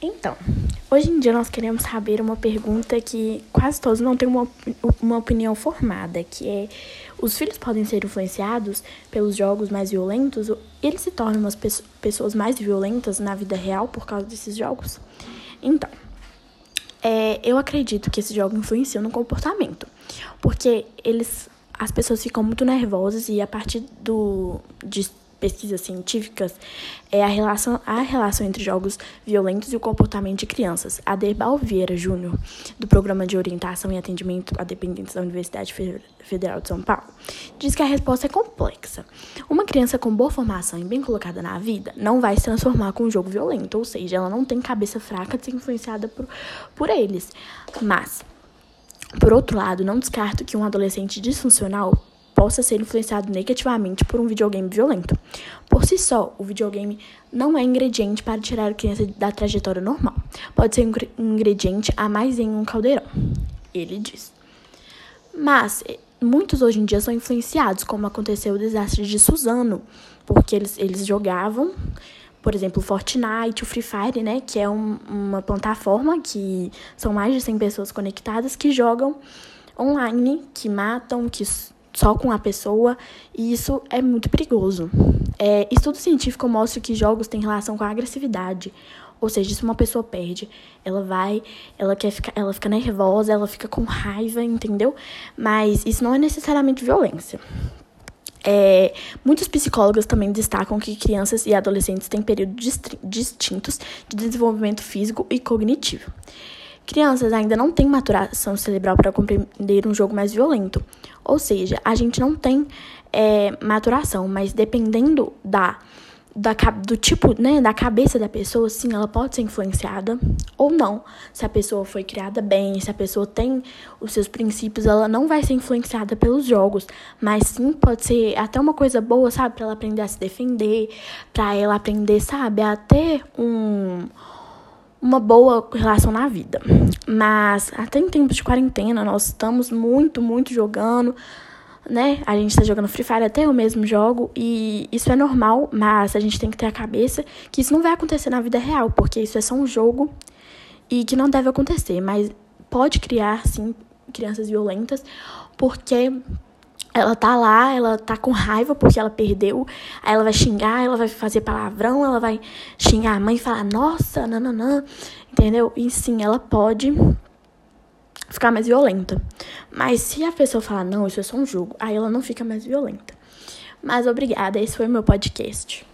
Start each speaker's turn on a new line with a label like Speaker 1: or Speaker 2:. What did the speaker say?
Speaker 1: Então, hoje em dia nós queremos saber uma pergunta que quase todos não têm uma, uma opinião formada, que é os filhos podem ser influenciados pelos jogos mais violentos? Eles se tornam umas pessoas mais violentas na vida real por causa desses jogos? Então, é, eu acredito que esses jogos influenciam no comportamento, porque eles, as pessoas ficam muito nervosas e a partir do de pesquisas científicas é a relação, a relação entre jogos violentos e o comportamento de crianças. Aderbal Vieira Júnior, do Programa de Orientação e Atendimento a Dependentes da Universidade Federal de São Paulo, diz que a resposta é complexa. Uma criança com boa formação e bem colocada na vida não vai se transformar com um jogo violento, ou seja, ela não tem cabeça fraca de ser influenciada por, por eles. Mas, por outro lado, não descarto que um adolescente disfuncional possa ser influenciado negativamente por um videogame violento. Por si só, o videogame não é ingrediente para tirar a criança da trajetória normal. Pode ser um ingrediente a mais em um caldeirão, ele diz. Mas eh, muitos hoje em dia são influenciados, como aconteceu o desastre de Suzano, porque eles, eles jogavam, por exemplo, Fortnite, o Free Fire, né, que é um, uma plataforma que são mais de 100 pessoas conectadas que jogam online, que matam, que só com a pessoa, e isso é muito perigoso. É, estudo científico mostra que jogos têm relação com a agressividade. Ou seja, se uma pessoa perde, ela vai, ela quer ficar, ela fica nervosa, ela fica com raiva, entendeu? Mas isso não é necessariamente violência. É, muitos psicólogos também destacam que crianças e adolescentes têm períodos distintos de desenvolvimento físico e cognitivo. Crianças ainda não têm maturação cerebral para compreender um jogo mais violento. Ou seja, a gente não tem é, maturação, mas dependendo da, da, do tipo, né, da cabeça da pessoa, sim, ela pode ser influenciada ou não. Se a pessoa foi criada bem, se a pessoa tem os seus princípios, ela não vai ser influenciada pelos jogos, mas sim pode ser até uma coisa boa, sabe, para ela aprender a se defender, para ela aprender, sabe, a ter um uma boa relação na vida. Mas até em tempos de quarentena, nós estamos muito, muito jogando, né? A gente está jogando Free Fire até o mesmo jogo e isso é normal, mas a gente tem que ter a cabeça que isso não vai acontecer na vida real, porque isso é só um jogo e que não deve acontecer, mas pode criar sim crianças violentas, porque ela tá lá, ela tá com raiva porque ela perdeu. Aí ela vai xingar, ela vai fazer palavrão, ela vai xingar a mãe e falar, nossa, nananã, entendeu? E sim, ela pode ficar mais violenta. Mas se a pessoa falar, não, isso é só um jogo, aí ela não fica mais violenta. Mas obrigada, esse foi o meu podcast.